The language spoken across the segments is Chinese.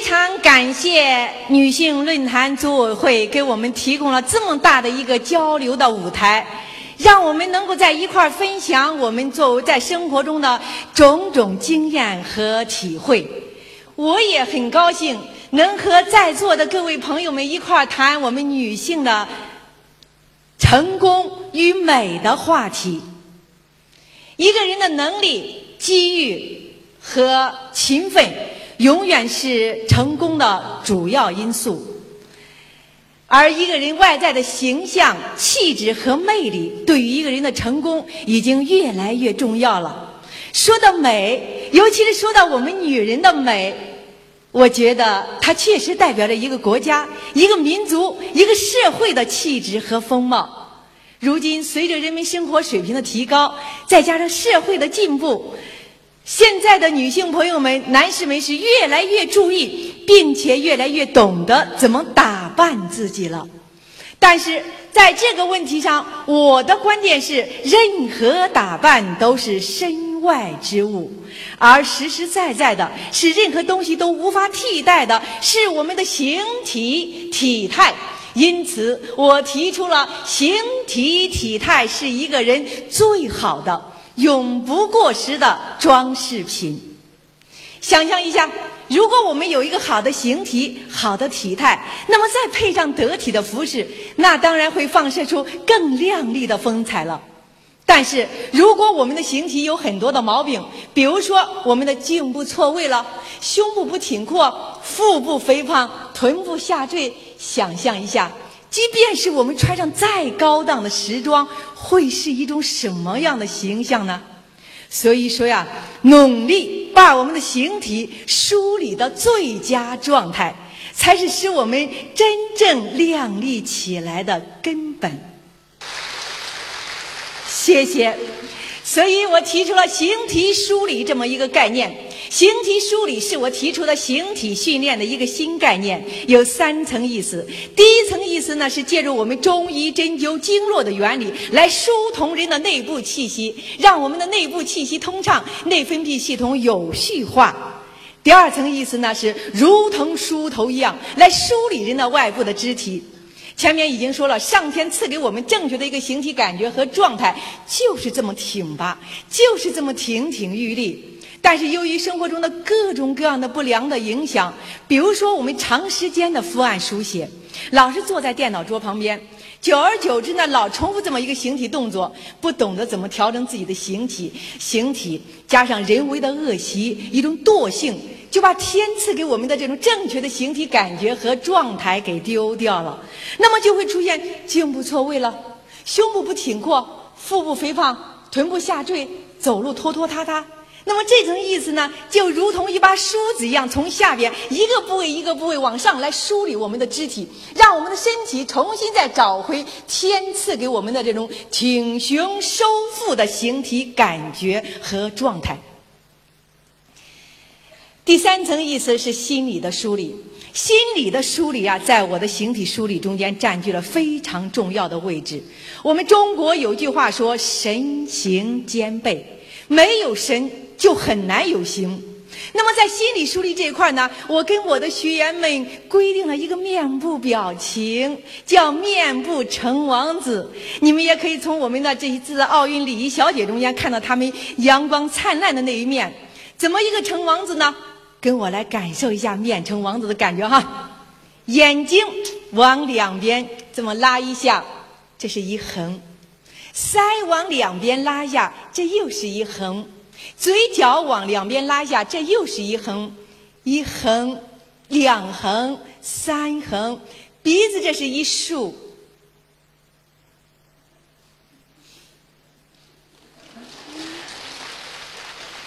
非常感谢女性论坛组委会给我们提供了这么大的一个交流的舞台，让我们能够在一块儿分享我们作为在生活中的种种经验和体会。我也很高兴能和在座的各位朋友们一块儿谈我们女性的成功与美的话题。一个人的能力、机遇和勤奋。永远是成功的主要因素，而一个人外在的形象、气质和魅力，对于一个人的成功已经越来越重要了。说到美，尤其是说到我们女人的美，我觉得它确实代表着一个国家、一个民族、一个社会的气质和风貌。如今，随着人民生活水平的提高，再加上社会的进步。现在的女性朋友们、男士们是越来越注意，并且越来越懂得怎么打扮自己了。但是在这个问题上，我的观点是：任何打扮都是身外之物，而实实在在的是任何东西都无法替代的是我们的形体体态。因此，我提出了形体体态是一个人最好的。永不过时的装饰品。想象一下，如果我们有一个好的形体、好的体态，那么再配上得体的服饰，那当然会放射出更亮丽的风采了。但是如果我们的形体有很多的毛病，比如说我们的颈部错位了，胸部不挺阔，腹部肥胖，臀部下坠，想象一下。即便是我们穿上再高档的时装，会是一种什么样的形象呢？所以说呀，努力把我们的形体梳理到最佳状态，才是使我们真正靓丽起来的根本。谢谢。所以我提出了形体梳理这么一个概念。形体梳理是我提出的形体训练的一个新概念，有三层意思。第一层意思呢，是借助我们中医针灸经络的原理来疏通人的内部气息，让我们的内部气息通畅，内分泌系统有序化。第二层意思呢，是如同梳头一样来梳理人的外部的肢体。前面已经说了，上天赐给我们正确的一个形体感觉和状态，就是这么挺拔，就是这么亭亭玉立。但是由于生活中的各种各样的不良的影响，比如说我们长时间的伏案书写，老是坐在电脑桌旁边，久而久之呢，老重复这么一个形体动作，不懂得怎么调整自己的形体，形体加上人为的恶习，一种惰性，就把天赐给我们的这种正确的形体感觉和状态给丢掉了。那么就会出现颈部错位了，胸部不挺阔，腹部肥胖，臀部下坠，走路拖拖沓沓。那么这层意思呢，就如同一把梳子一样，从下边一个部位一个部位往上来梳理我们的肢体，让我们的身体重新再找回天赐给我们的这种挺胸收腹的形体感觉和状态。第三层意思是心理的梳理，心理的梳理啊，在我的形体梳理中间占据了非常重要的位置。我们中国有句话说：“神形兼备”，没有神。就很难有形。那么在心理梳理这一块呢，我跟我的学员们规定了一个面部表情，叫面部成王子。你们也可以从我们的这一次的奥运礼仪小姐中间看到他们阳光灿烂的那一面。怎么一个成王子呢？跟我来感受一下面成王子的感觉哈。眼睛往两边这么拉一下，这是一横；腮往两边拉一下，这又是一横。嘴角往两边拉下，这又是一横，一横，两横，三横。鼻子这是一竖，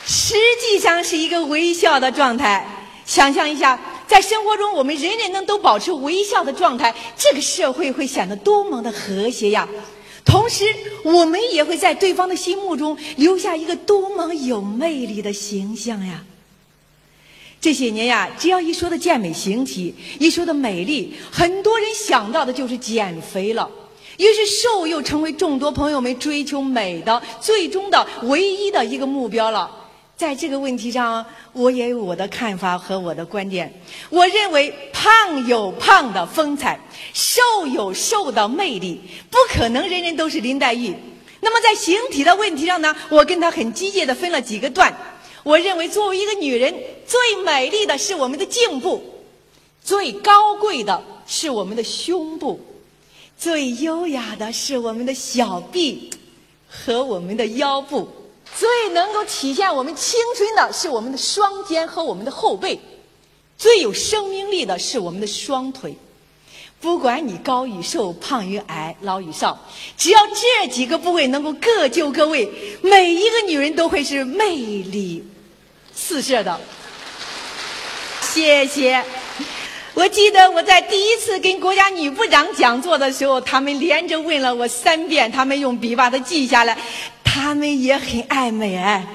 实际上是一个微笑的状态。想象一下，在生活中，我们人人能都保持微笑的状态，这个社会会显得多么的和谐呀！同时，我们也会在对方的心目中留下一个多么有魅力的形象呀！这些年呀，只要一说的健美形体，一说的美丽，很多人想到的就是减肥了。于是，瘦又成为众多朋友们追求美的最终的唯一的一个目标了。在这个问题上，我也有我的看法和我的观点。我认为，胖有胖的风采，瘦有瘦的魅力，不可能人人都是林黛玉。那么，在形体的问题上呢，我跟他很机械的分了几个段。我认为，作为一个女人，最美丽的是我们的颈部，最高贵的是我们的胸部，最优雅的是我们的小臂和我们的腰部。最能够体现我们青春的是我们的双肩和我们的后背，最有生命力的是我们的双腿。不管你高与瘦、胖与矮、老与少，只要这几个部位能够各就各位，每一个女人都会是魅力四射的。谢谢。我记得我在第一次跟国家女部长讲座的时候，他们连着问了我三遍，他们用笔把它记下来。他们也很爱美哎，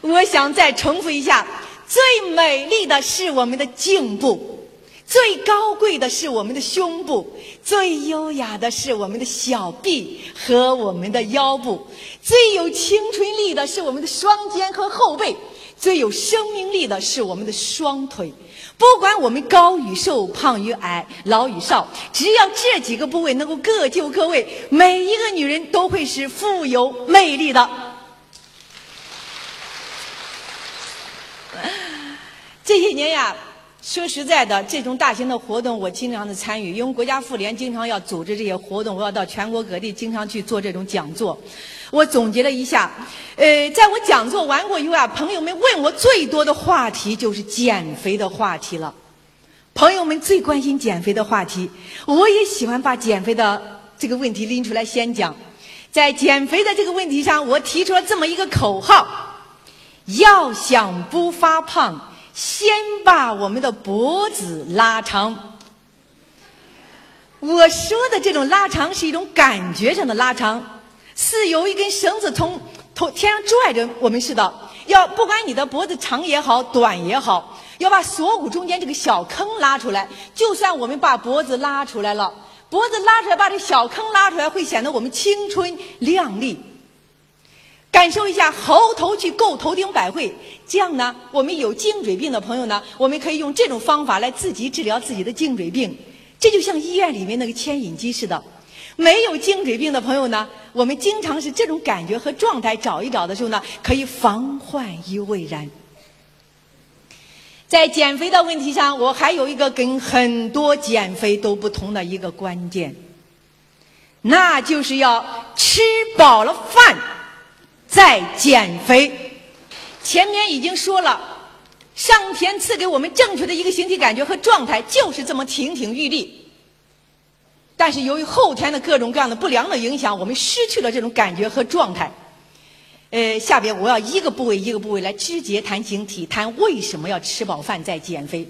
我想再重复一下：最美丽的是我们的颈部，最高贵的是我们的胸部，最优雅的是我们的小臂和我们的腰部，最有青春力的是我们的双肩和后背，最有生命力的是我们的双腿。不管我们高与瘦、胖与矮、老与少，只要这几个部位能够各就各位，每一个女人都会是富有魅力的。这些年呀，说实在的，这种大型的活动我经常的参与，因为国家妇联经常要组织这些活动，我要到全国各地经常去做这种讲座。我总结了一下，呃，在我讲座完过以后啊，朋友们问我最多的话题就是减肥的话题了。朋友们最关心减肥的话题，我也喜欢把减肥的这个问题拎出来先讲。在减肥的这个问题上，我提出了这么一个口号：要想不发胖，先把我们的脖子拉长。我说的这种拉长是一种感觉上的拉长。是有一根绳子从从天上拽着我们似的，要不管你的脖子长也好，短也好，要把锁骨中间这个小坑拉出来。就算我们把脖子拉出来了，脖子拉出来，把这小坑拉出来，会显得我们青春靓丽。感受一下猴头去够头顶百会，这样呢，我们有颈椎病的朋友呢，我们可以用这种方法来自己治疗自己的颈椎病。这就像医院里面那个牵引机似的。没有颈椎病的朋友呢，我们经常是这种感觉和状态，找一找的时候呢，可以防患于未然。在减肥的问题上，我还有一个跟很多减肥都不同的一个关键，那就是要吃饱了饭再减肥。前面已经说了，上天赐给我们正确的一个形体感觉和状态，就是这么亭亭玉立。但是由于后天的各种各样的不良的影响，我们失去了这种感觉和状态。呃，下边我要一个部位一个部位来直接谈形体，谈为什么要吃饱饭再减肥。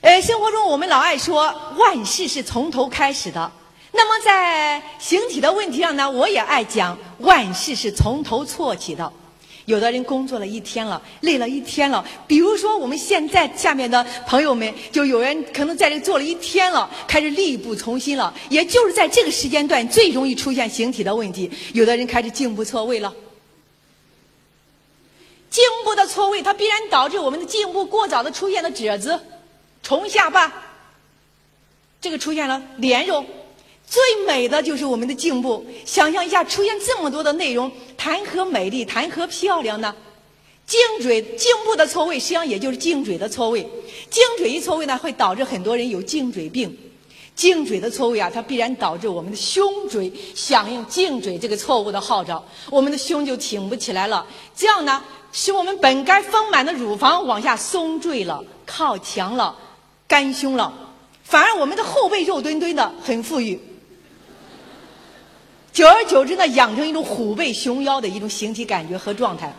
呃，生活中我们老爱说万事是从头开始的，那么在形体的问题上呢，我也爱讲万事是从头错起的。有的人工作了一天了，累了一天了。比如说，我们现在下面的朋友们，就有人可能在这做了一天了，开始力不从心了。也就是在这个时间段，最容易出现形体的问题。有的人开始颈部错位了，颈部的错位，它必然导致我们的颈部过早的出现了褶子、重下巴，这个出现了连肉。最美的就是我们的颈部，想象一下，出现这么多的内容，谈何美丽，谈何漂亮呢？颈椎、颈部的错位，实际上也就是颈椎的错位。颈椎一错位呢，会导致很多人有颈椎病。颈椎的错位啊，它必然导致我们的胸椎响应颈椎这个错误的号召，我们的胸就挺不起来了。这样呢，使我们本该丰满的乳房往下松坠了，靠墙了，干胸了，反而我们的后背肉墩墩的，很富裕。久而久之呢，养成一种虎背熊腰的一种形体感觉和状态。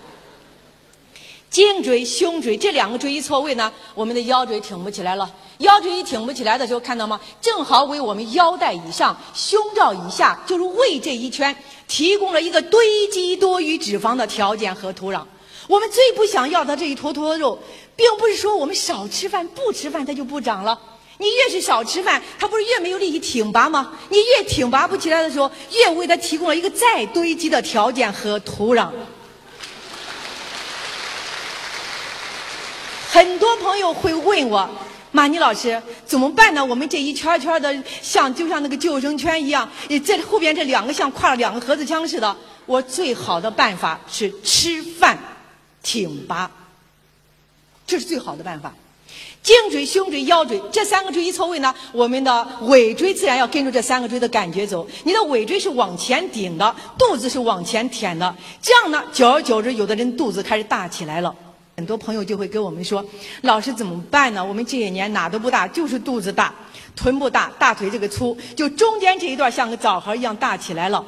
颈椎、胸椎这两个椎一错位呢，我们的腰椎挺不起来了。腰椎一挺不起来的时候，看到吗？正好为我们腰带以上、胸罩以下，就是胃这一圈，提供了一个堆积多余脂肪的条件和土壤。我们最不想要的这一坨坨肉，并不是说我们少吃饭、不吃饭它就不长了。你越是少吃饭，它不是越没有力气挺拔吗？你越挺拔不起来的时候，越为它提供了一个再堆积的条件和土壤。很多朋友会问我，马尼老师怎么办呢？我们这一圈圈的，像就像那个救生圈一样，这后边这两个像挎了两个盒子枪似的。我最好的办法是吃饭挺拔，这是最好的办法。颈椎、胸椎、腰椎这三个椎一错位呢，我们的尾椎自然要跟着这三个椎的感觉走。你的尾椎是往前顶的，肚子是往前舔的，这样呢，久而久之，有的人肚子开始大起来了。很多朋友就会跟我们说：“老师怎么办呢？我们这些年哪都不大，就是肚子大，臀部大，大腿这个粗，就中间这一段像个枣核一样大起来了。”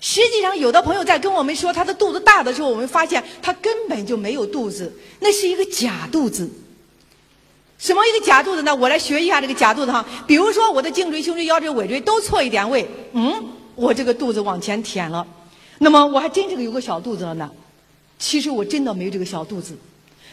实际上，有的朋友在跟我们说他的肚子大的时候，我们发现他根本就没有肚子，那是一个假肚子。什么一个假肚子呢？我来学一下这个假肚子哈。比如说，我的颈椎、胸椎、腰椎、尾椎都错一点位，嗯，我这个肚子往前舔了，那么我还真这个有个小肚子了呢。其实我真的没有这个小肚子。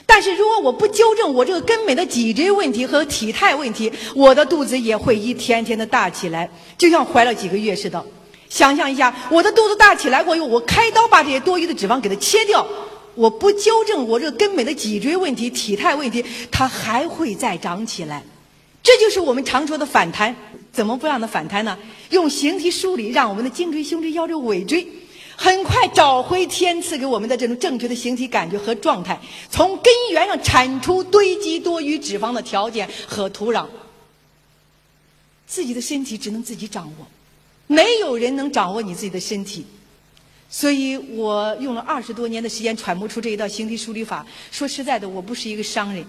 但是如果我不纠正我这个根本的脊椎问题和体态问题，我的肚子也会一天天的大起来，就像怀了几个月似的。想象一下，我的肚子大起来过后，我开刀把这些多余的脂肪给它切掉，我不纠正我这个根本的脊椎问题、体态问题，它还会再长起来。这就是我们常说的反弹。怎么不让它反弹呢？用形体梳理，让我们的颈椎、胸椎、腰椎、尾椎。很快找回天赐给我们的这种正确的形体感觉和状态，从根源上铲除堆积多余脂肪的条件和土壤。自己的身体只能自己掌握，没有人能掌握你自己的身体。所以我用了二十多年的时间揣摩出这一道形体梳理法。说实在的，我不是一个商人，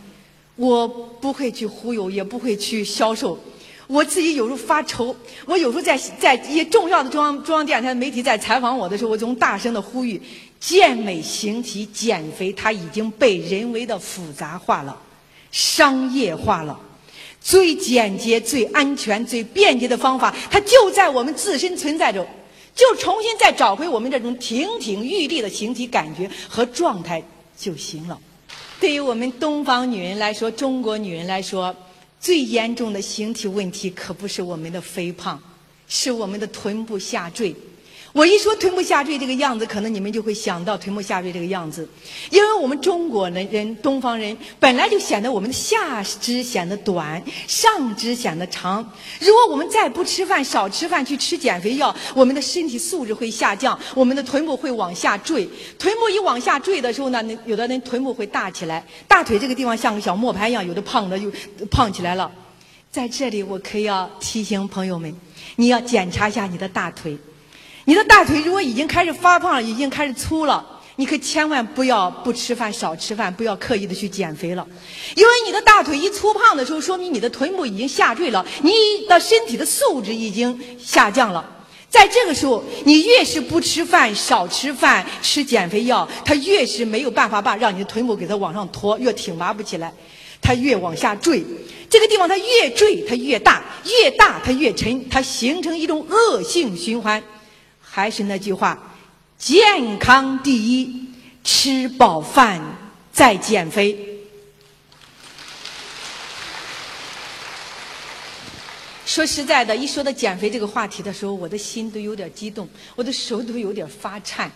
我不会去忽悠，也不会去销售。我自己有时候发愁，我有时候在在一些重要的中央中央电视台媒体在采访我的时候，我总大声的呼吁：健美形体减肥，它已经被人为的复杂化了，商业化了。最简洁、最安全、最便捷的方法，它就在我们自身存在着，就重新再找回我们这种亭亭玉立的形体感觉和状态就行了。对于我们东方女人来说，中国女人来说。最严重的形体问题可不是我们的肥胖，是我们的臀部下坠。我一说臀部下坠这个样子，可能你们就会想到臀部下坠这个样子，因为我们中国人人东方人本来就显得我们的下肢显得短，上肢显得长。如果我们再不吃饭，少吃饭，去吃减肥药，我们的身体素质会下降，我们的臀部会往下坠。臀部一往下坠的时候呢，那有的人臀部会大起来，大腿这个地方像个小磨盘一样，有的胖的就胖起来了。在这里，我可以要提醒朋友们，你要检查一下你的大腿。你的大腿如果已经开始发胖，已经开始粗了，你可千万不要不吃饭、少吃饭，不要刻意的去减肥了，因为你的大腿一粗胖的时候，说明你的臀部已经下坠了，你的身体的素质已经下降了。在这个时候，你越是不吃饭、少吃饭、吃减肥药，它越是没有办法把让你的臀部给它往上拖，越挺拔不起来，它越往下坠。这个地方它越坠，它越大，越大它越沉，它形成一种恶性循环。还是那句话，健康第一，吃饱饭再减肥。说实在的，一说到减肥这个话题的时候，我的心都有点激动，我的手都有点发颤。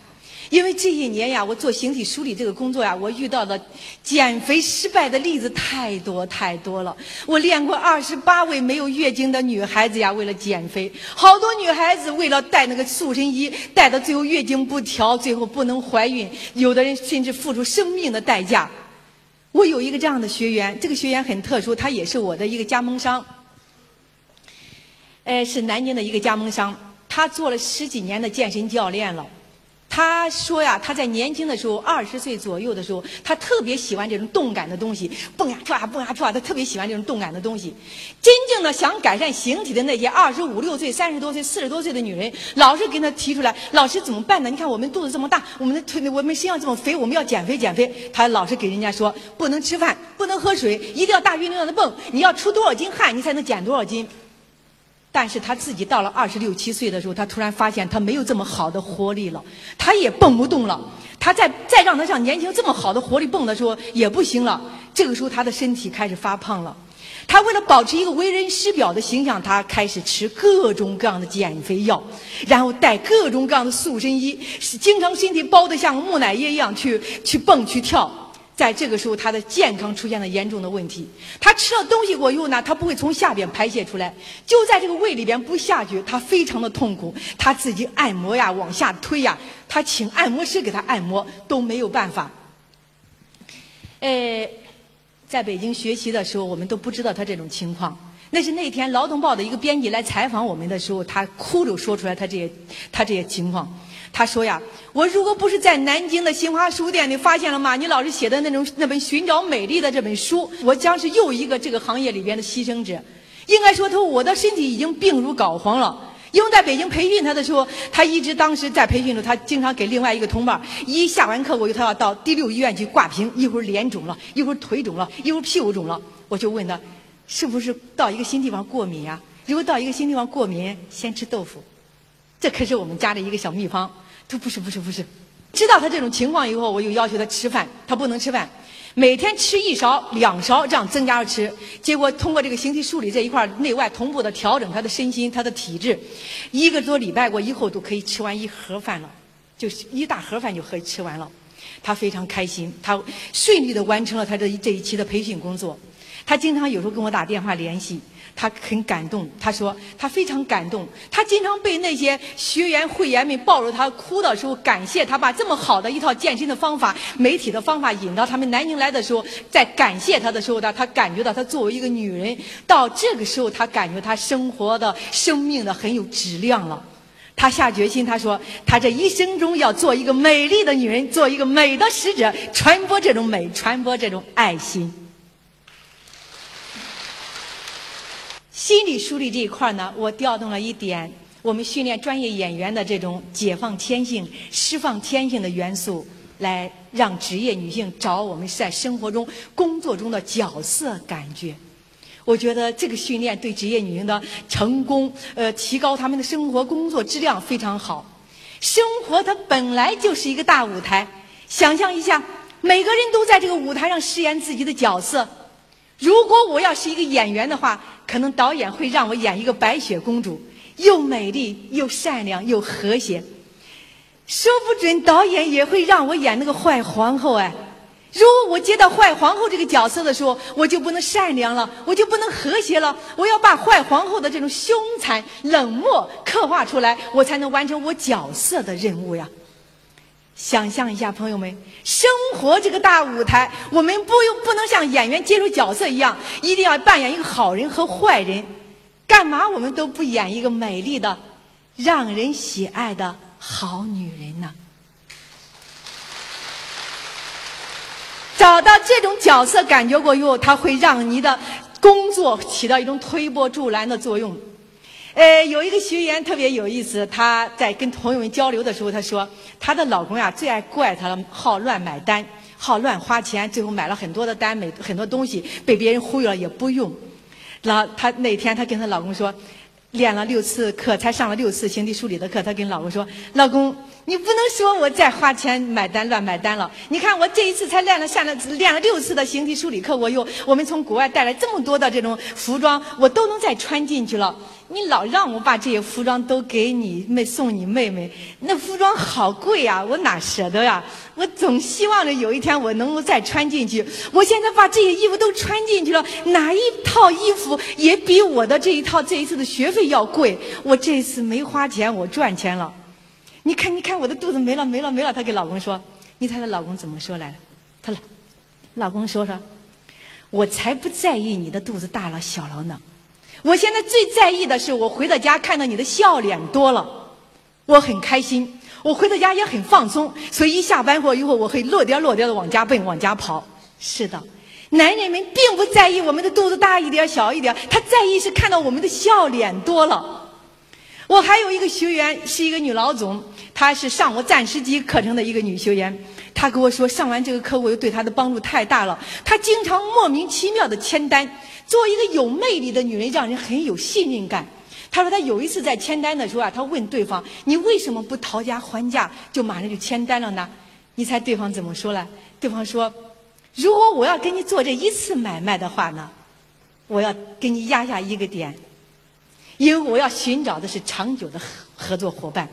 因为这一年呀，我做形体梳理这个工作呀，我遇到的减肥失败的例子太多太多了。我练过二十八位没有月经的女孩子呀，为了减肥，好多女孩子为了戴那个塑身衣，戴到最后月经不调，最后不能怀孕，有的人甚至付出生命的代价。我有一个这样的学员，这个学员很特殊，他也是我的一个加盟商，呃，是南京的一个加盟商，他做了十几年的健身教练了。他说呀，他在年轻的时候，二十岁左右的时候，他特别喜欢这种动感的东西，蹦呀跳啊，蹦呀跳啊，他特别喜欢这种动感的东西。真正的想改善形体的那些二十五六岁、三十多岁、四十多岁的女人，老是跟他提出来，老师怎么办呢？你看我们肚子这么大，我们的腿，我们身上这么肥，我们要减肥减肥。他老是给人家说，不能吃饭，不能喝水，一定要大运动量的蹦，你要出多少斤汗，你才能减多少斤。但是他自己到了二十六七岁的时候，他突然发现他没有这么好的活力了，他也蹦不动了。他再再让他像年轻这么好的活力蹦的时候也不行了。这个时候他的身体开始发胖了。他为了保持一个为人师表的形象，他开始吃各种各样的减肥药，然后戴各种各样的塑身衣，经常身体包得像木乃伊一样去去蹦去跳。在这个时候，他的健康出现了严重的问题。他吃了东西过以后呢，他不会从下边排泄出来，就在这个胃里边不下去，他非常的痛苦。他自己按摩呀，往下推呀，他请按摩师给他按摩都没有办法。呃，在北京学习的时候，我们都不知道他这种情况。那是那天《劳动报》的一个编辑来采访我们的时候，他哭着说出来他这些他这些情况。他说呀，我如果不是在南京的新华书店里发现了马尼老师写的那种那本《寻找美丽》的这本书，我将是又一个这个行业里边的牺牲者。应该说，他我的身体已经病入膏肓了。因为在北京培训他的时候，他一直当时在培训中，他经常给另外一个同伴一下完课过后，他要到第六医院去挂瓶，一会儿脸肿了，一会儿腿肿了，一会儿屁股肿了，我就问他，是不是到一个新地方过敏呀？如果到一个新地方过敏，先吃豆腐，这可是我们家的一个小秘方。他不是不是不是，知道他这种情况以后，我就要求他吃饭，他不能吃饭，每天吃一勺两勺这样增加着吃。结果通过这个形体梳理这一块内外同步的调整他的身心他的体质，一个多礼拜过以后都可以吃完一盒饭了，就是一大盒饭就可以吃完了。他非常开心，他顺利的完成了他这这一期的培训工作。他经常有时候跟我打电话联系。他很感动，他说他非常感动。他经常被那些学员会员们抱着他哭的时候，感谢他把这么好的一套健身的方法、媒体的方法引到他们南京来的时候，在感谢他的时候，他他感觉到他作为一个女人，到这个时候他感觉他生活的生命的很有质量了。他下决心，他说他这一生中要做一个美丽的女人，做一个美的使者，传播这种美，传播这种爱心。心理梳理这一块呢，我调动了一点我们训练专业演员的这种解放天性、释放天性的元素，来让职业女性找我们在生活中、工作中的角色感觉。我觉得这个训练对职业女性的成功，呃，提高她们的生活工作质量非常好。生活它本来就是一个大舞台，想象一下，每个人都在这个舞台上饰演自己的角色。如果我要是一个演员的话，可能导演会让我演一个白雪公主，又美丽又善良又和谐。说不准导演也会让我演那个坏皇后哎。如果我接到坏皇后这个角色的时候，我就不能善良了，我就不能和谐了。我要把坏皇后的这种凶残冷漠刻画出来，我才能完成我角色的任务呀。想象一下，朋友们，生活这个大舞台，我们不用不能像演员接受角色一样，一定要扮演一个好人和坏人。干嘛我们都不演一个美丽的、让人喜爱的好女人呢？找到这种角色感觉过以后，它会让你的工作起到一种推波助澜的作用。呃，有一个学员特别有意思，她在跟朋友们交流的时候，她说她的老公呀最爱怪她了，好乱买单，好乱花钱，最后买了很多的单，买很多东西被别人忽悠了也不用。那她那天她跟她老公说，练了六次课，才上了六次形体梳理的课，她跟老公说，老公。你不能说我再花钱买单乱买单了。你看我这一次才练了下了练了六次的形体梳理课，我又我们从国外带来这么多的这种服装，我都能再穿进去了。你老让我把这些服装都给你妹送你妹妹，那服装好贵呀，我哪舍得呀？我总希望着有一天我能够再穿进去。我现在把这些衣服都穿进去了，哪一套衣服也比我的这一套这一次的学费要贵。我这次没花钱，我赚钱了。你看，你看，我的肚子没了，没了，没了。她给老公说：“你猜她老公怎么说来着？她老老公说说，我才不在意你的肚子大了小了呢。我现在最在意的是，我回到家看到你的笑脸多了，我很开心。我回到家也很放松，所以一下班过以后，我会落颠落颠的往家奔，往家跑。是的，男人们并不在意我们的肚子大一点小一点，他在意是看到我们的笑脸多了。我还有一个学员是一个女老总。”她是上我暂时级课程的一个女学员，她跟我说，上完这个课，我又对她的帮助太大了。她经常莫名其妙的签单，作为一个有魅力的女人，让人很有信任感。她说，她有一次在签单的时候啊，她问对方：“你为什么不讨价还价，就马上就签单了呢？”你猜对方怎么说了？对方说：“如果我要跟你做这一次买卖的话呢，我要给你压下一个点，因为我要寻找的是长久的合合作伙伴。”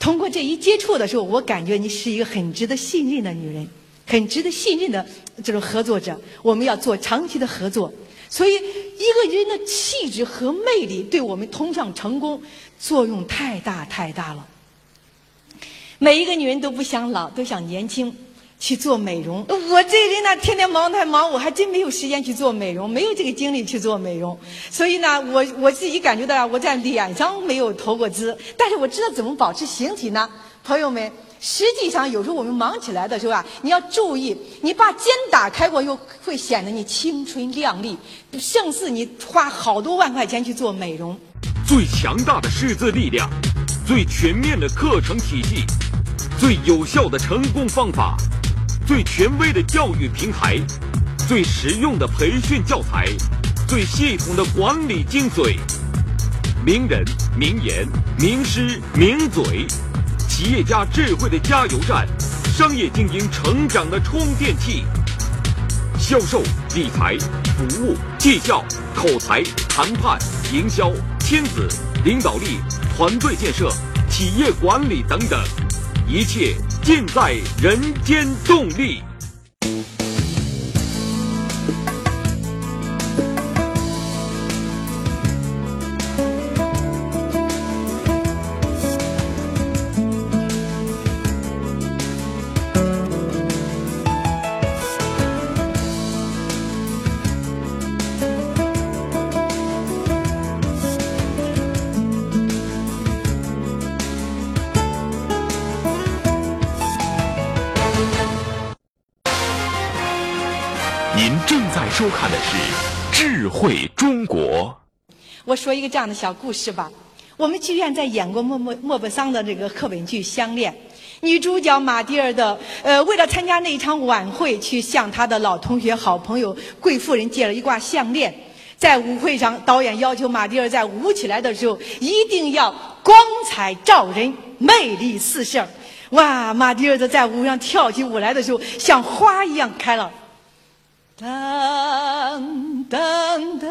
通过这一接触的时候，我感觉你是一个很值得信任的女人，很值得信任的这种合作者。我们要做长期的合作。所以，一个人的气质和魅力，对我们通向成功作用太大太大了。每一个女人都不想老，都想年轻，去做美容。我这人呢，天天忙太忙，我还真没有时间去做美容，没有这个精力去做美容。所以呢，我我自己感觉到我在脸上没有投过资，但是我知道怎么保持形体呢？朋友们，实际上有时候我们忙起来的时候啊，你要注意，你把肩打开过，又会显得你青春靓丽，胜似你花好多万块钱去做美容。最强大的师资力量，最全面的课程体系。最有效的成功方法，最权威的教育平台，最实用的培训教材，最系统的管理精髓，名人名言名师名嘴，企业家智慧的加油站，商业精英成长的充电器，销售、理财、服务、绩效、口才、谈判、营销、亲子、领导力、团队建设、企业管理等等。一切尽在人间动力。说一个这样的小故事吧。我们剧院在演过莫莫莫泊桑的这个课本剧《相恋》，女主角马蒂尔的呃，为了参加那一场晚会，去向她的老同学、好朋友贵妇人借了一挂项链。在舞会上，导演要求马蒂尔在舞起来的时候一定要光彩照人、魅力四射。哇，马蒂尔的在舞上跳起舞来的时候，像花一样开了。噔噔噔噔噔噔，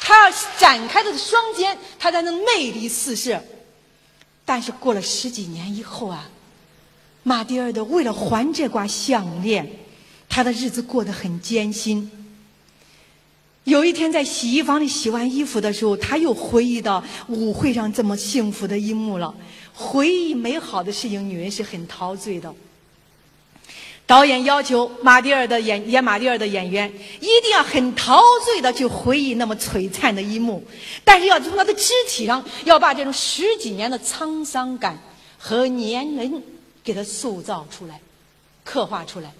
他要展开他的双肩，他才能魅力四射。但是过了十几年以后啊，马蒂尔的为了还这挂项链，他的日子过得很艰辛。有一天在洗衣房里洗完衣服的时候，他又回忆到舞会上这么幸福的一幕了。回忆美好的事情，女人是很陶醉的。导演要求马蒂尔的演演马蒂尔的演员一定要很陶醉的去回忆那么璀璨的一幕，但是要从他的肢体上要把这种十几年的沧桑感和年轮给他塑造出来、刻画出来。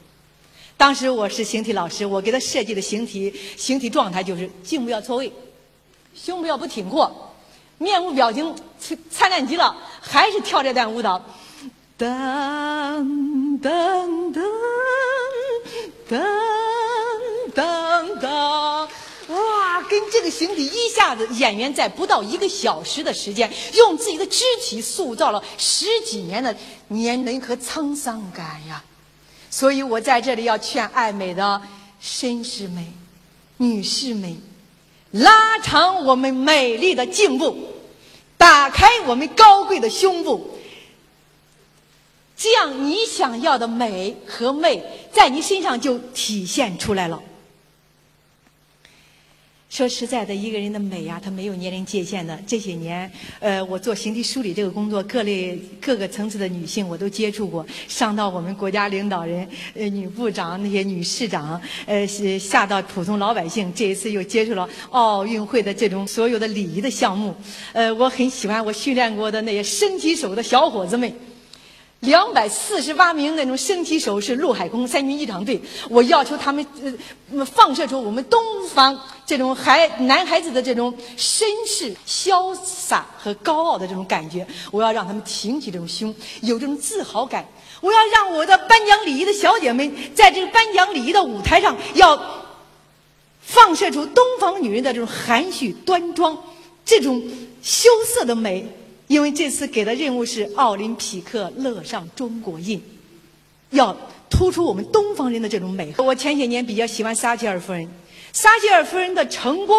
当时我是形体老师，我给他设计的形体形体状态就是颈部要错位，胸部要不挺阔。面无表情，灿烂极了，还是跳这段舞蹈，噔噔噔噔噔噔，哇！跟这个形体一下子，演员在不到一个小时的时间，用自己的肢体塑造了十几年的年龄和沧桑感呀。所以我在这里要劝爱美的绅士们、女士们。拉长我们美丽的颈部，打开我们高贵的胸部，这样你想要的美和魅在你身上就体现出来了。说实在的，一个人的美呀，他没有年龄界限的。这些年，呃，我做形体梳理这个工作，各类各个层次的女性我都接触过，上到我们国家领导人、呃女部长、那些女市长，呃，下到普通老百姓。这一次又接触了奥运会的这种所有的礼仪的项目，呃，我很喜欢我训练过的那些身体手的小伙子们。两百四十八名那种身体手是陆海空三军仪仗队，我要求他们呃放射出我们东方这种孩男孩子的这种绅士、潇洒和高傲的这种感觉。我要让他们挺起这种胸，有这种自豪感。我要让我的颁奖礼仪的小姐们在这个颁奖礼仪的舞台上，要放射出东方女人的这种含蓄端庄、这种羞涩的美。因为这次给的任务是奥林匹克乐上中国印，要突出我们东方人的这种美。我前些年比较喜欢撒切尔夫人，撒切尔夫人的成功，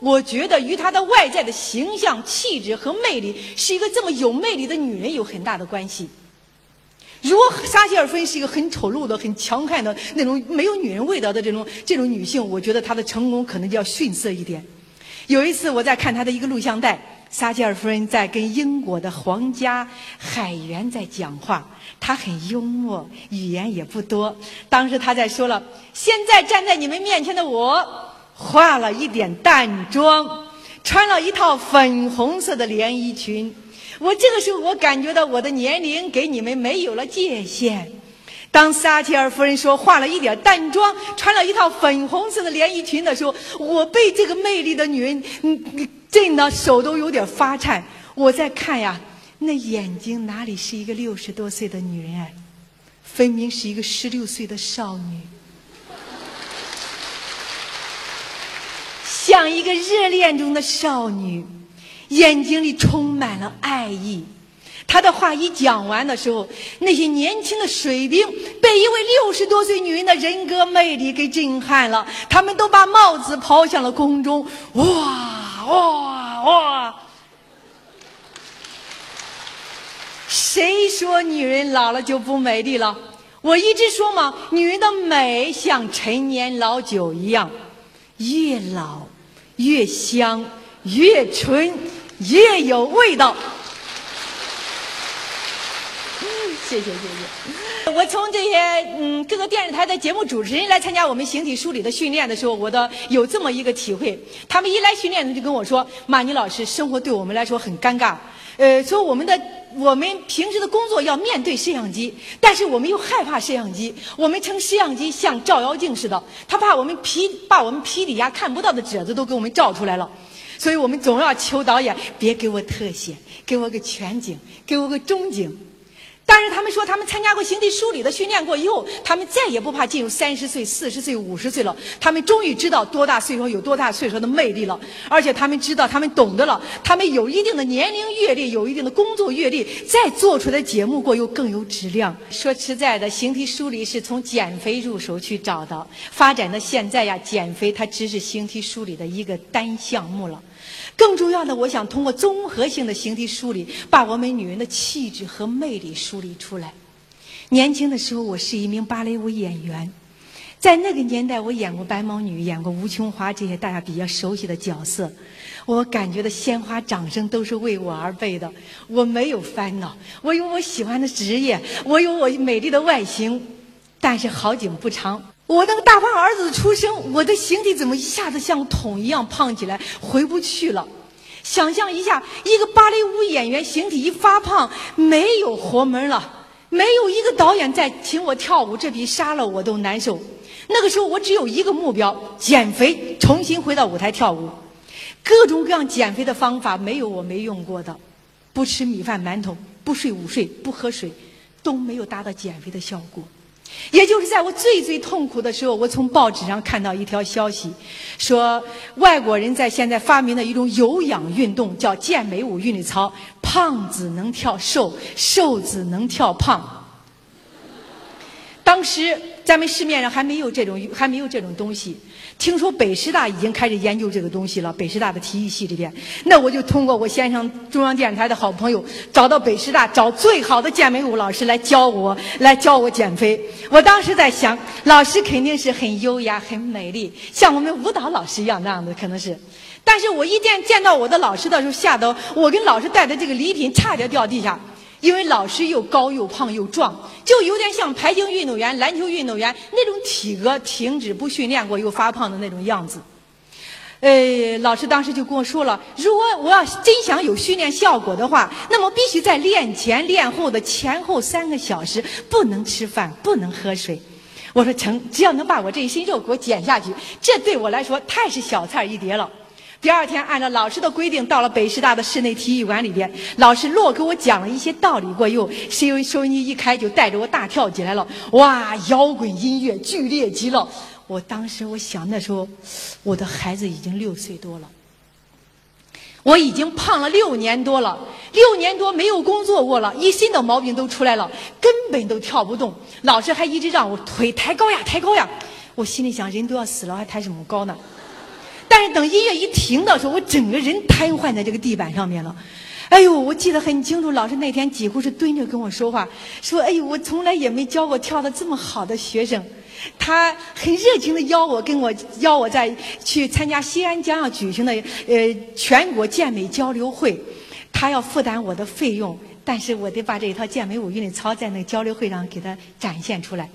我觉得与她的外在的形象、气质和魅力，是一个这么有魅力的女人有很大的关系。如果撒切尔夫人是一个很丑陋的、很强悍的那种没有女人味道的这种这种女性，我觉得她的成功可能就要逊色一点。有一次我在看她的一个录像带，撒切尔夫人在跟英国的皇家海员在讲话，她很幽默，语言也不多。当时她在说了：“现在站在你们面前的我，化了一点淡妆，穿了一套粉红色的连衣裙。”我这个时候，我感觉到我的年龄给你们没有了界限。当撒切尔夫人说化了一点淡妆，穿了一套粉红色的连衣裙的时候，我被这个魅力的女人嗯震得手都有点发颤。我在看呀，那眼睛哪里是一个六十多岁的女人哎，分明是一个十六岁的少女，像一个热恋中的少女。眼睛里充满了爱意。他的话一讲完的时候，那些年轻的水兵被一位六十多岁女人的人格魅力给震撼了，他们都把帽子抛向了空中。哇哇哇！谁说女人老了就不美丽了？我一直说嘛，女人的美像陈年老酒一样，越老越香，越纯。越有味道。谢谢谢谢。我从这些嗯各个电视台的节目主持人来参加我们形体梳理的训练的时候，我的有这么一个体会。他们一来训练他就跟我说：“马妮老师，生活对我们来说很尴尬。呃，说我们的我们平时的工作要面对摄像机，但是我们又害怕摄像机。我们称摄像机像照妖镜似的，他怕我们皮把我们皮底下看不到的褶子都给我们照出来了。”所以我们总要求导演别给我特写，给我个全景，给我个中景。但是他们说，他们参加过形体梳理的训练过以后，他们再也不怕进入三十岁、四十岁、五十岁了。他们终于知道多大岁数有多大岁数的魅力了，而且他们知道，他们懂得了，他们有一定的年龄阅历，有一定的工作阅历，再做出来的节目过又更有质量。说实在的，形体梳理是从减肥入手去找的，发展到现在呀，减肥它只是形体梳理的一个单项目了。更重要的，我想通过综合性的形体梳理，把我们女人的气质和魅力梳理出来。年轻的时候，我是一名芭蕾舞演员，在那个年代，我演过白毛女，演过吴琼华这些大家比较熟悉的角色。我感觉的鲜花掌声都是为我而备的。我没有烦恼，我有我喜欢的职业，我有我美丽的外形。但是好景不长。我那个大胖儿子出生，我的形体怎么一下子像桶一样胖起来，回不去了。想象一下，一个芭蕾舞演员形体一发胖，没有活门了，没有一个导演再请我跳舞，这比杀了我都难受。那个时候我只有一个目标：减肥，重新回到舞台跳舞。各种各样减肥的方法，没有我没用过的。不吃米饭馒头，不睡午睡，不喝水，都没有达到减肥的效果。也就是在我最最痛苦的时候，我从报纸上看到一条消息，说外国人在现在发明的一种有氧运动叫健美舞韵律操，胖子能跳瘦，瘦子能跳胖。当时咱们市面上还没有这种还没有这种东西。听说北师大已经开始研究这个东西了，北师大的体育系这边，那我就通过我先生中央电视台的好朋友，找到北师大找最好的健美舞老师来教我，来教我减肥。我当时在想，老师肯定是很优雅、很美丽，像我们舞蹈老师一样那样的，可能是。但是我一见见到我的老师的时候，吓得我跟老师带的这个礼品差点掉地下。因为老师又高又胖又壮，就有点像排球运动员、篮球运动员那种体格，停止不训练过又发胖的那种样子。呃，老师当时就跟我说了，如果我要真想有训练效果的话，那么必须在练前练后的前后三个小时不能吃饭，不能喝水。我说成，只要能把我这一身肉给我减下去，这对我来说太是小菜一碟了。第二天，按照老师的规定，到了北师大的室内体育馆里边，老师落给我讲了一些道理过后，收收音机一开，就带着我大跳起来了。哇，摇滚音乐剧烈极了！我当时我想，那时候我的孩子已经六岁多了，我已经胖了六年多了，六年多没有工作过了，一身的毛病都出来了，根本都跳不动。老师还一直让我腿抬高呀，抬高呀。我心里想，人都要死了，还抬什么高呢？但是等音乐一停的时候，我整个人瘫痪在这个地板上面了。哎呦，我记得很清楚，老师那天几乎是蹲着跟我说话，说：“哎呦，我从来也没教过跳的这么好的学生。”他很热情的邀我跟我邀我在去参加西安将要举行的呃全国健美交流会，他要负担我的费用，但是我得把这一套健美舞韵律操在那个交流会上给他展现出来。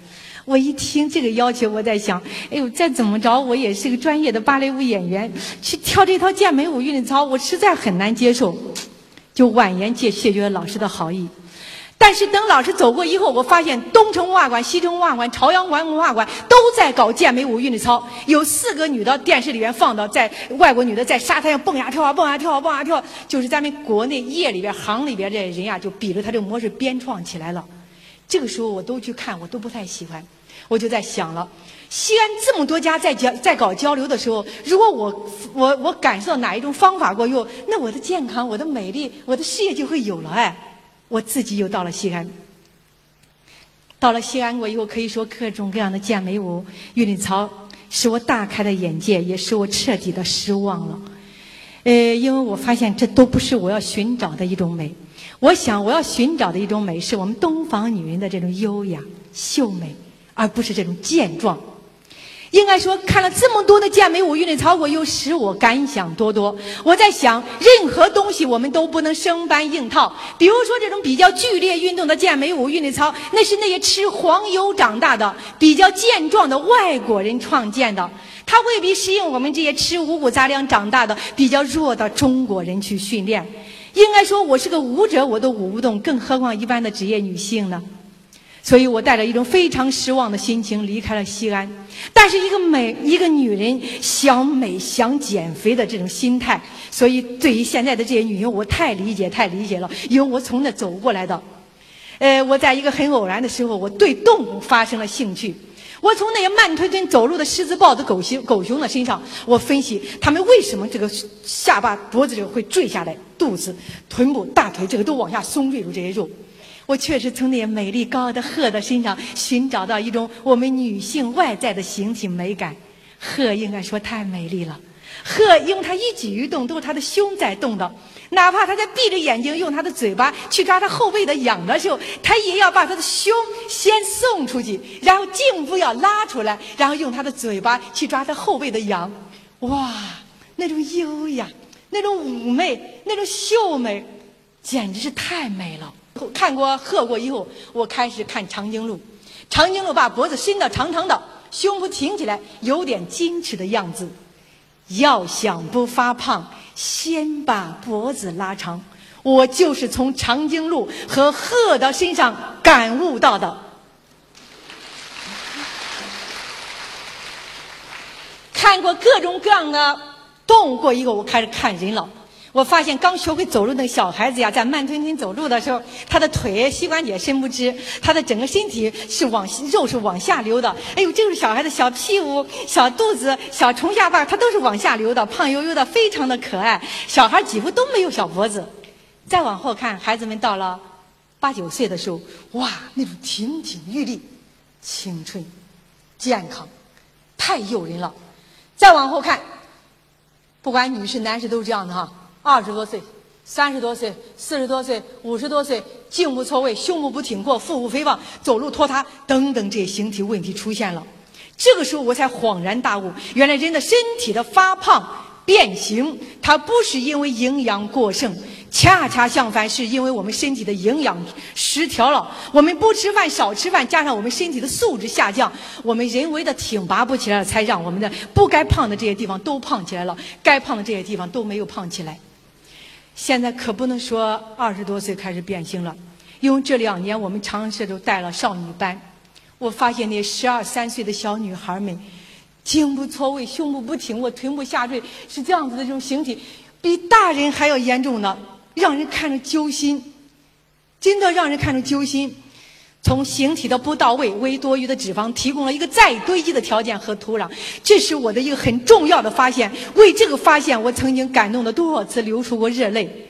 我一听这个要求，我在想，哎呦，再怎么着，我也是个专业的芭蕾舞演员，去跳这套健美舞韵律操，我实在很难接受。就婉言谢谢绝了老师的好意，但是等老师走过以后，我发现东城文化馆、西城文化馆、朝阳馆文化馆都在搞健美舞韵律操。有四个女的，电视里面放的，在外国女的在沙滩上蹦呀跳啊，蹦呀跳啊，蹦呀跳，就是咱们国内业里边行里边这人呀，就比着他这个模式编创起来了。这个时候我都去看，我都不太喜欢，我就在想了。西安这么多家在交在搞交流的时候，如果我我我感受到哪一种方法过用，那我的健康、我的美丽、我的事业就会有了哎。我自己又到了西安，到了西安过以后，可以说各种各样的健美舞、韵律操，使我大开了眼界，也使我彻底的失望了。呃，因为我发现这都不是我要寻找的一种美。我想我要寻找的一种美，是我们东方女人的这种优雅、秀美，而不是这种健壮。应该说，看了这么多的健美舞韵律操我，又使我感想多多。我在想，任何东西我们都不能生搬硬套。比如说，这种比较剧烈运动的健美舞韵律操，那是那些吃黄油长大的、比较健壮的外国人创建的，它未必适应我们这些吃五谷杂粮长大的、比较弱的中国人去训练。应该说，我是个舞者，我都舞不动，更何况一般的职业女性呢？所以我带着一种非常失望的心情离开了西安。但是一个美一个女人想美想减肥的这种心态，所以对于现在的这些女性，我太理解太理解了，因为我从那走过来的。呃，我在一个很偶然的时候，我对动物发生了兴趣。我从那些慢吞吞走路的狮子、豹子、狗熊、狗熊的身上，我分析它们为什么这个下巴、脖子这会坠下来，肚子、臀部、大腿这个都往下松坠住这些肉。我确实从那些美丽高傲的鹤的身上寻找到一种我们女性外在的形体美感。鹤应该说太美丽了，鹤因为它一举一动都是它的胸在动的，哪怕他在闭着眼睛用他的嘴巴去抓他后背的痒的时候，他也要把他的胸先送出去，然后颈部要拉出来，然后用他的嘴巴去抓他后背的痒。哇，那种优雅，那种妩媚，那种秀美，简直是太美了。看过喝过以后，我开始看长颈鹿。长颈鹿把脖子伸到长长的，胸脯挺起来，有点矜持的样子。要想不发胖，先把脖子拉长。我就是从长颈鹿和鹤的身上感悟到的。看过各种各样的动物过以后，我开始看人了。我发现刚学会走路那个小孩子呀，在慢吞吞走路的时候，他的腿膝关节伸不直，他的整个身体是往肉是往下流的。哎呦，这个小孩子小屁股、小肚子、小虫下巴，他都是往下流的，胖悠悠的，非常的可爱。小孩几乎都没有小脖子。再往后看，孩子们到了八九岁的时候，哇，那种亭亭玉立、青春、健康，太诱人了。再往后看，不管女士男士都是这样的哈。二十多岁、三十多岁、四十多岁、五十多岁，颈部错位、胸部不挺阔、腹部肥胖、走路拖沓等等这些形体问题出现了。这个时候我才恍然大悟，原来人的身体的发胖变形，它不是因为营养过剩，恰恰相反，是因为我们身体的营养失调了。我们不吃饭、少吃饭，加上我们身体的素质下降，我们人为的挺拔不起来了，才让我们的不该胖的这些地方都胖起来了，该胖的这些地方都没有胖起来。现在可不能说二十多岁开始变性了，因为这两年我们长社都带了少女班，我发现那十二三岁的小女孩们，颈部错位、胸部不挺我臀部下坠，是这样子的这种形体，比大人还要严重呢，让人看着揪心，真的让人看着揪心。从形体的不到位为多余的脂肪提供了一个再堆积的条件和土壤，这是我的一个很重要的发现。为这个发现，我曾经感动的多少次流出过热泪。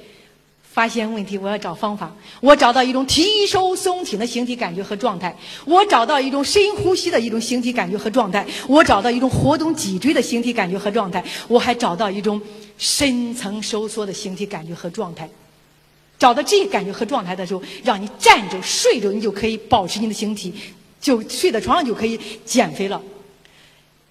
发现问题，我要找方法。我找到一种提收松挺的形体感觉和状态，我找到一种深呼吸的一种形体感觉和状态，我找到一种活动脊椎的形体感觉和状态，我还找到一种深层收缩的形体感觉和状态。找到这些感觉和状态的时候，让你站着、睡着，你就可以保持你的形体，就睡在床上就可以减肥了。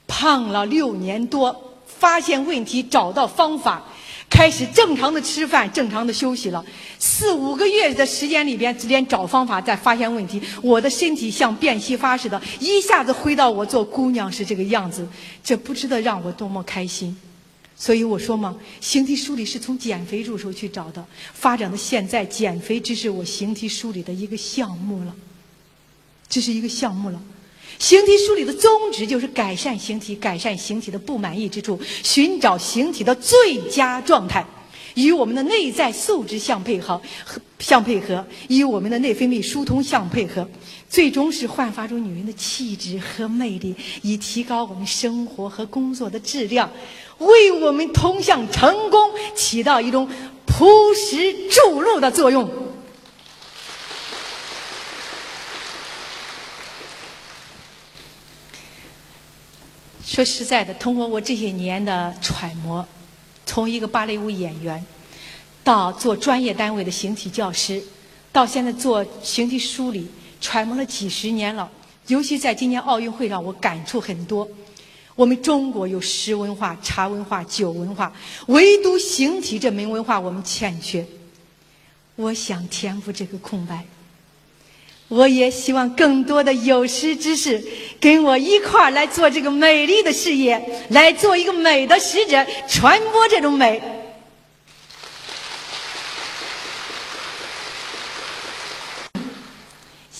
胖了六年多，发现问题，找到方法。开始正常的吃饭，正常的休息了。四五个月的时间里边，直接找方法，再发现问题。我的身体像变戏法似的，一下子回到我做姑娘时这个样子，这不知道让我多么开心。所以我说嘛，形体梳理是从减肥入手去找的，发展到现在，减肥只是我形体梳理的一个项目了，这是一个项目了。形体梳理的宗旨就是改善形体，改善形体的不满意之处，寻找形体的最佳状态，与我们的内在素质相配合，相配合，与我们的内分泌疏通相配合，最终是焕发出女人的气质和魅力，以提高我们生活和工作的质量，为我们通向成功起到一种朴实注入的作用。说实在的，通过我这些年的揣摩，从一个芭蕾舞演员，到做专业单位的形体教师，到现在做形体梳理，揣摩了几十年了。尤其在今年奥运会上，我感触很多。我们中国有食文化、茶文化、酒文化，唯独形体这门文化我们欠缺。我想填补这个空白。我也希望更多的有识之士跟我一块儿来做这个美丽的事业，来做一个美的使者，传播这种美。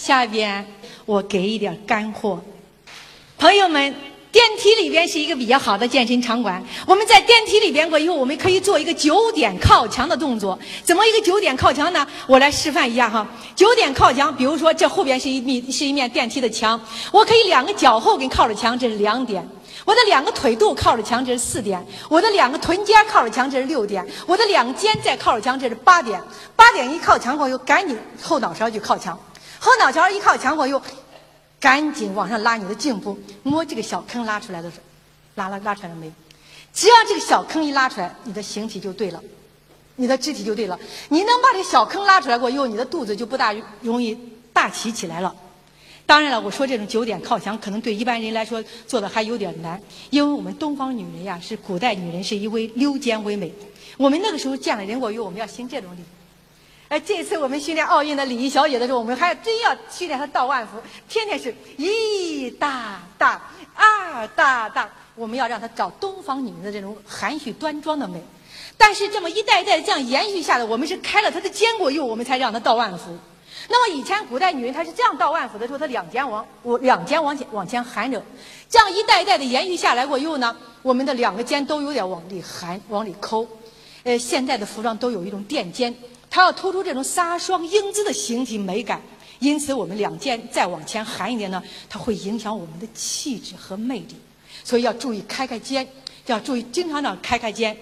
下边我给一点干货，朋友们。电梯里边是一个比较好的健身场馆。我们在电梯里边过以后，我们可以做一个九点靠墙的动作。怎么一个九点靠墙呢？我来示范一下哈。九点靠墙，比如说这后边是一面是一面电梯的墙，我可以两个脚后跟靠着墙，这是两点；我的两个腿肚靠着墙，这是四点；我的两个臀尖靠着墙，这是六点；我的两肩再靠着墙，这是八点。八点一靠墙过后，赶紧后脑勺就靠墙，后脑勺一靠墙过又。赶紧往上拉你的颈部，摸这个小坑拉出来的时候，拉拉拉出来了没？只要这个小坑一拉出来，你的形体就对了，你的肢体就对了。你能把这个小坑拉出来过以后，你的肚子就不大容易大起起来了。当然了，我说这种九点靠墙可能对一般人来说做的还有点难，因为我们东方女人呀是古代女人是以为溜肩为美，我们那个时候见了人过以后，我们要行这种礼。哎，这次我们训练奥运的礼仪小姐的时候，我们还真要训练她倒万福，天天是一大大，二大大，我们要让她找东方女人的这种含蓄端庄的美。但是这么一代一代这样延续下来，我们是开了她的肩过右，我们才让她倒万福。那么以前古代女人她是这样倒万福的时候，她两肩往我两肩往前往前含着，这样一代一代的延续下来过以后呢，我们的两个肩都有点往里含往里抠。呃，现在的服装都有一种垫肩。它要突出这种飒爽英姿的形体美感，因此我们两肩再往前含一点呢，它会影响我们的气质和魅力，所以要注意开开肩，要注意经常的开开肩。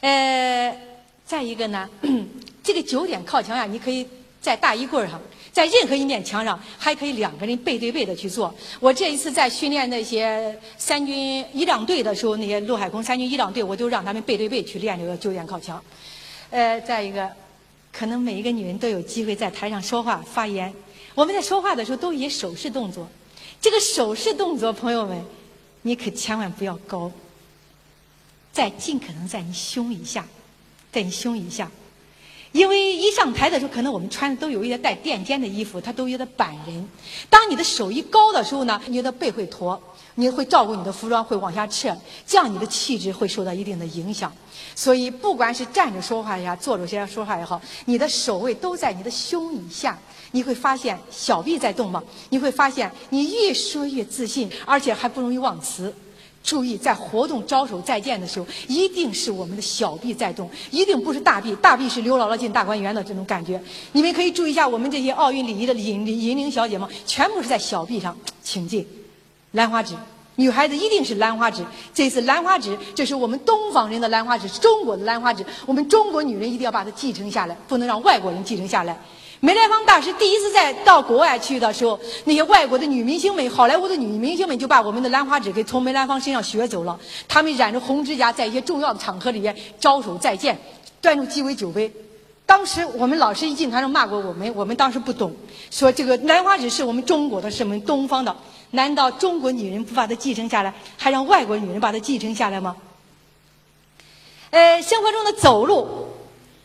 呃，再一个呢，这个九点靠墙呀，你可以在大衣柜上，在任何一面墙上，还可以两个人背对背的去做。我这一次在训练那些三军仪仗队的时候，那些陆海空三军仪仗队，我就让他们背对背去练这个九点靠墙。呃，再一个，可能每一个女人都有机会在台上说话发言。我们在说话的时候都以手势动作，这个手势动作，朋友们，你可千万不要高，在尽可能在你胸以下，在你胸以下，因为一上台的时候，可能我们穿的都有一些带垫肩的衣服，它都有点板人。当你的手一高的时候呢，你的背会驼。你会照顾你的服装会往下撤，这样你的气质会受到一定的影响。所以，不管是站着说话呀，坐着说话也好，你的手位都在你的胸以下。你会发现小臂在动吗？你会发现你越说越自信，而且还不容易忘词。注意，在活动招手再见的时候，一定是我们的小臂在动，一定不是大臂。大臂是刘姥姥进大观园的这种感觉。你们可以注意一下，我们这些奥运礼仪的引引领小姐们，全部是在小臂上，请进。兰花指，女孩子一定是兰花指。这次兰花指，这是我们东方人的兰花指，是中国的兰花指。我们中国女人一定要把它继承下来，不能让外国人继承下来。梅兰芳大师第一次在到国外去的时候，那些外国的女明星们、好莱坞的女明星们就把我们的兰花指给从梅兰芳身上学走了。他们染着红指甲，在一些重要的场合里边招手再见，端着鸡尾酒杯。当时我们老师一进团上骂过我们，我们当时不懂，说这个兰花指是我们中国的，是我们东方的，难道中国女人不把它继承下来，还让外国女人把它继承下来吗？呃，生活中的走路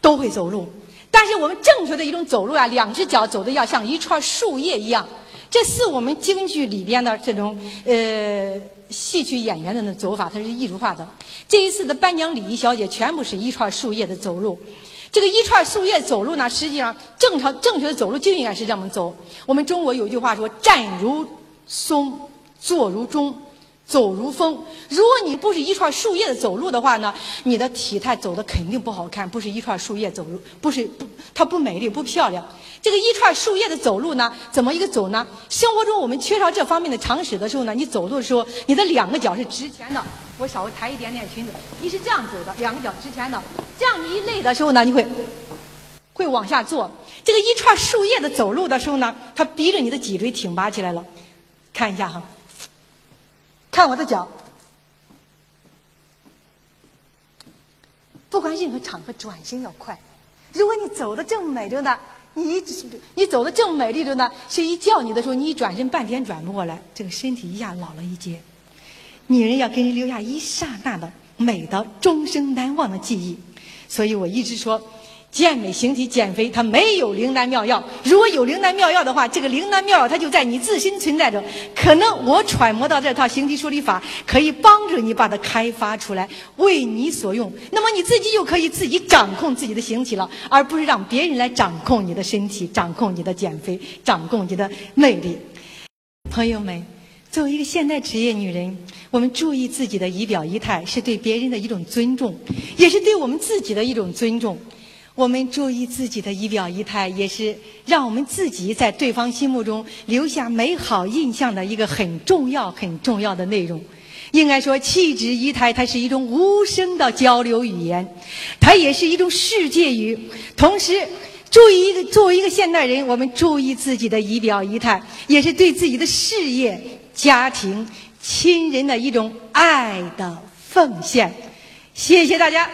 都会走路。但是我们正确的一种走路啊，两只脚走的要像一串树叶一样，这是我们京剧里边的这种呃戏曲演员的那走法，它是艺术化的。这一次的颁奖礼仪小姐全部是一串树叶的走路，这个一串树叶走路呢，实际上正常正确的走路就应该是这么走。我们中国有句话说：“站如松，坐如钟。”走如风，如果你不是一串树叶的走路的话呢，你的体态走的肯定不好看，不是一串树叶走路，不是不，它不美丽不漂亮。这个一串树叶的走路呢，怎么一个走呢？生活中我们缺少这方面的常识的时候呢，你走路的时候，你的两个脚是直前的。我稍微抬一点点裙子，你是这样走的，两个脚直前的。这样你一累的时候呢，你会会往下坐。这个一串树叶的走路的时候呢，它逼着你的脊椎挺拔起来了。看一下哈。看我的脚，不管任何场合，转身要快。如果你走的正美着呢，你一你走的正美丽着呢，谁一叫你的时候，你一转身半天转不过来，这个身体一下老了一截。女人要给人留下一刹那的美的、终生难忘的记忆，所以我一直说。健美形体减肥，它没有灵丹妙药。如果有灵丹妙药的话，这个灵丹妙药它就在你自身存在着。可能我揣摩到这套形体梳理法，可以帮助你把它开发出来，为你所用。那么你自己就可以自己掌控自己的形体了，而不是让别人来掌控你的身体，掌控你的减肥，掌控你的魅力。朋友们，作为一个现代职业女人，我们注意自己的仪表仪态，是对别人的一种尊重，也是对我们自己的一种尊重。我们注意自己的仪表仪态，也是让我们自己在对方心目中留下美好印象的一个很重要、很重要的内容。应该说，气质仪态它是一种无声的交流语言，它也是一种世界语。同时，注意一个作为一个现代人，我们注意自己的仪表仪态，也是对自己的事业、家庭、亲人的一种爱的奉献。谢谢大家。